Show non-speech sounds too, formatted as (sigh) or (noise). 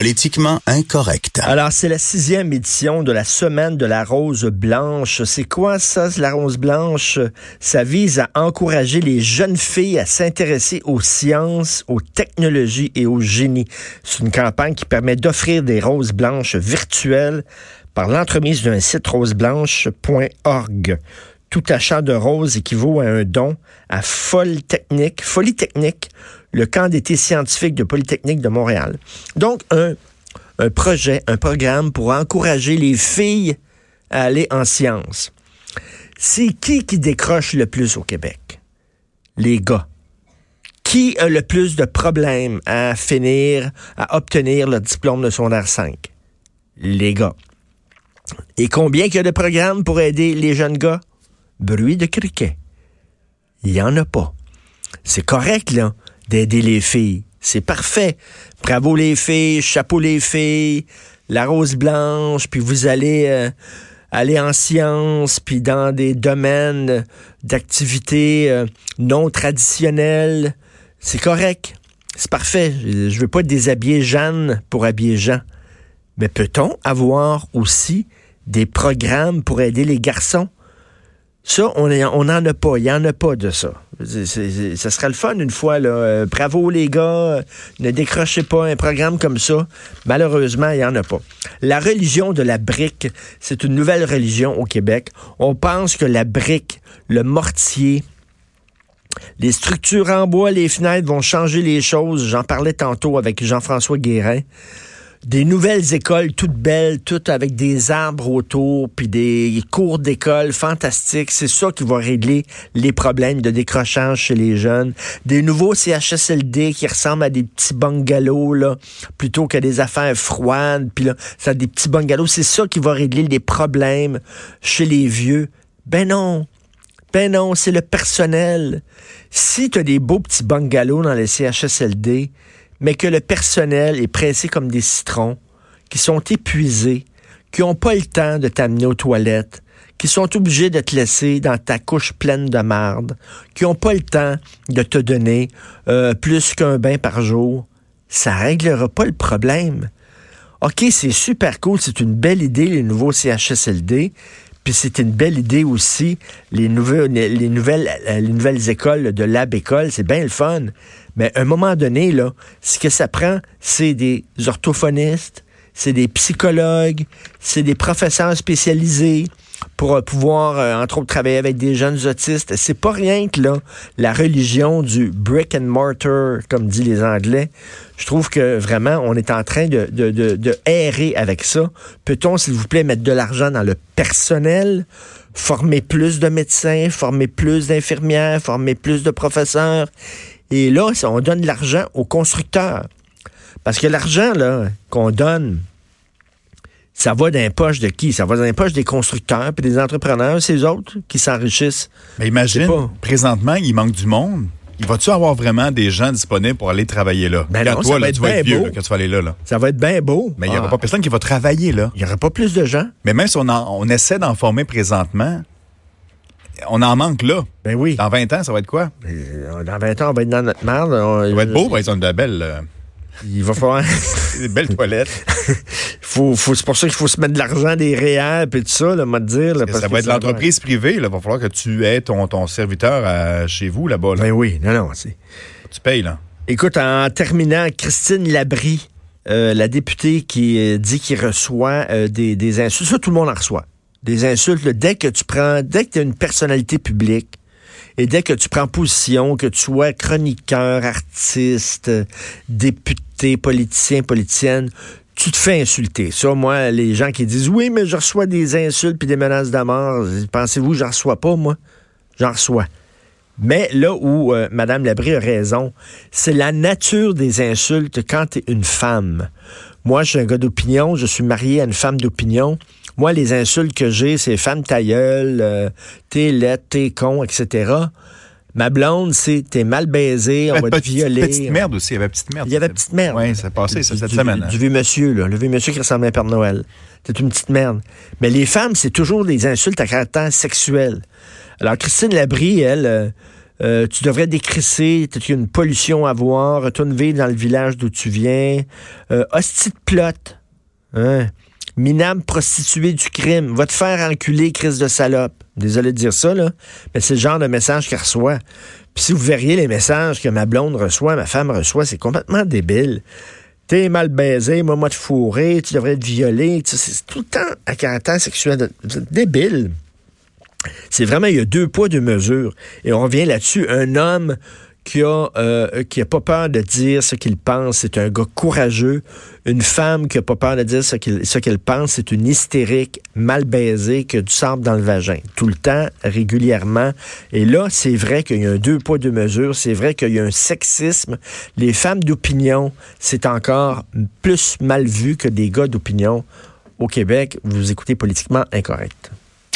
Politiquement incorrect. Alors, c'est la sixième édition de la semaine de la rose blanche. C'est quoi ça, la rose blanche? Ça vise à encourager les jeunes filles à s'intéresser aux sciences, aux technologies et au génie. C'est une campagne qui permet d'offrir des roses blanches virtuelles par l'entremise d'un site roseblanche.org. Tout achat de roses équivaut à un don à Folle Technique, Folie Technique, le camp d'été scientifique de Polytechnique de Montréal. Donc, un, un projet, un programme pour encourager les filles à aller en sciences. C'est qui qui décroche le plus au Québec? Les gars. Qui a le plus de problèmes à finir, à obtenir le diplôme de r 5? Les gars. Et combien qu'il y a de programmes pour aider les jeunes gars? Bruit de criquet. Il n'y en a pas. C'est correct, là d'aider les filles. C'est parfait. Bravo les filles, chapeau les filles, la rose blanche, puis vous allez euh, aller en sciences, puis dans des domaines d'activités euh, non traditionnelles. C'est correct. C'est parfait. Je veux pas déshabiller Jeanne pour habiller Jean. Mais peut-on avoir aussi des programmes pour aider les garçons? Ça, on n'en a pas. Il n'y en a pas de ça. ça serait le fun une fois. Là. Euh, bravo les gars, ne décrochez pas un programme comme ça. Malheureusement, il n'y en a pas. La religion de la brique, c'est une nouvelle religion au Québec. On pense que la brique, le mortier, les structures en bois, les fenêtres vont changer les choses. J'en parlais tantôt avec Jean-François Guérin des nouvelles écoles toutes belles, toutes avec des arbres autour, puis des cours d'école fantastiques. C'est ça qui va régler les problèmes de décrochage chez les jeunes. Des nouveaux CHSLD qui ressemblent à des petits bungalows, là, plutôt que des affaires froides. Puis là, ça des petits bungalows. C'est ça qui va régler les problèmes chez les vieux. Ben non. Ben non, c'est le personnel. Si tu as des beaux petits bungalows dans les CHSLD, mais que le personnel est pressé comme des citrons, qui sont épuisés, qui n'ont pas le temps de t'amener aux toilettes, qui sont obligés de te laisser dans ta couche pleine de marde, qui n'ont pas le temps de te donner euh, plus qu'un bain par jour, ça réglera pas le problème. OK, c'est super cool, c'est une belle idée, les nouveaux CHSLD, puis c'est une belle idée aussi, les, nouvelles, les, nouvelles, les nouvelles écoles de Lab École, c'est bien le fun. Mais à un moment donné, là, ce que ça prend, c'est des orthophonistes, c'est des psychologues, c'est des professeurs spécialisés pour euh, pouvoir, euh, entre autres, travailler avec des jeunes autistes. C'est pas rien que là, la religion du brick and mortar, comme disent les Anglais. Je trouve que vraiment, on est en train de, de, de, de errer avec ça. Peut-on, s'il vous plaît, mettre de l'argent dans le personnel, former plus de médecins, former plus d'infirmières, former plus de professeurs et là, on donne de l'argent aux constructeurs. Parce que l'argent là qu'on donne, ça va dans les poches de qui? Ça va dans les poches des constructeurs puis des entrepreneurs, ces autres qui s'enrichissent. Mais imagine, présentement, il manque du monde. Il va-tu avoir vraiment des gens disponibles pour aller travailler là? Ben non, ça va être tu vas être vieux quand tu vas aller là, Ça va être bien beau. Mais il n'y aura ah. pas personne qui va travailler là. Il n'y aura pas plus de gens. Mais même si on, on essaie d'en former présentement, on en manque là. Ben oui. Dans 20 ans, ça va être quoi? Euh, dans 20 ans, on va être dans notre merde. ça va être beau, par exemple, de belle. Euh, il va falloir. (laughs) des belles toilettes. (laughs) faut, faut, c'est pour ça qu'il faut se mettre de l'argent, des réels et tout ça, là, moi, dire. ça va être l'entreprise privée. Il va falloir que tu aies ton, ton serviteur chez vous là-bas. Ben oui, non, non. C'est... Tu payes, là. Écoute, en terminant, Christine Labrie, euh, la députée qui dit qu'il reçoit des, des insultes. Ça, tout le monde en reçoit des insultes, dès que tu prends, dès que tu es une personnalité publique, et dès que tu prends position, que tu sois chroniqueur, artiste, député, politicien, politicienne, tu te fais insulter. Ça, moi, les gens qui disent oui, mais je reçois des insultes puis des menaces de mort, pensez-vous, j'en reçois pas, moi? J'en reçois. Mais là où euh, Mme Labrie a raison, c'est la nature des insultes quand tu es une femme. Moi, je suis un gars d'opinion, je suis marié à une femme d'opinion. Moi, les insultes que j'ai, c'est femme ta gueule, euh, t'es laide, t'es con, etc. Ma blonde, c'est t'es mal baisé, on va te violer. Petite merde aussi, il y avait petite merde. Il y avait petite merde. Oui, ça passé ça, cette semaine. Du, vieux monsieur, là, le vieux monsieur qui ressemblait à Père Noël. T'es une petite merde. Mais les femmes, c'est toujours des insultes à caractère sexuel. Alors, Christine Labrie, elle, euh, Euh, tu devrais décrisser, tu as une pollution à voir, retourne vivre dans le village d'où tu viens. Euh, hostie de plot. Hein? Minable prostituée du crime. Va te faire enculer, crise de salope. Désolé de dire ça, là, mais c'est le genre de message qu'elle reçoit. Puis si vous verriez les messages que ma blonde reçoit, ma femme reçoit, c'est complètement débile. T'es mal baisé, moi, moi, te fourré, tu devrais être violé. C'est tout le temps à caractère sexuel. Débile. C'est vraiment, il y a deux poids, deux mesures. Et on revient là-dessus. Un homme qui a, euh, qui pas peur de dire ce qu'il pense, c'est un gars courageux. Une femme qui a pas peur de dire ce qu'elle pense, c'est une hystérique mal baisée qui a du sable dans le vagin. Tout le temps, régulièrement. Et là, c'est vrai qu'il y a un deux poids, deux mesures. C'est vrai qu'il y a un sexisme. Les femmes d'opinion, c'est encore plus mal vu que des gars d'opinion. Au Québec, vous écoutez politiquement incorrect.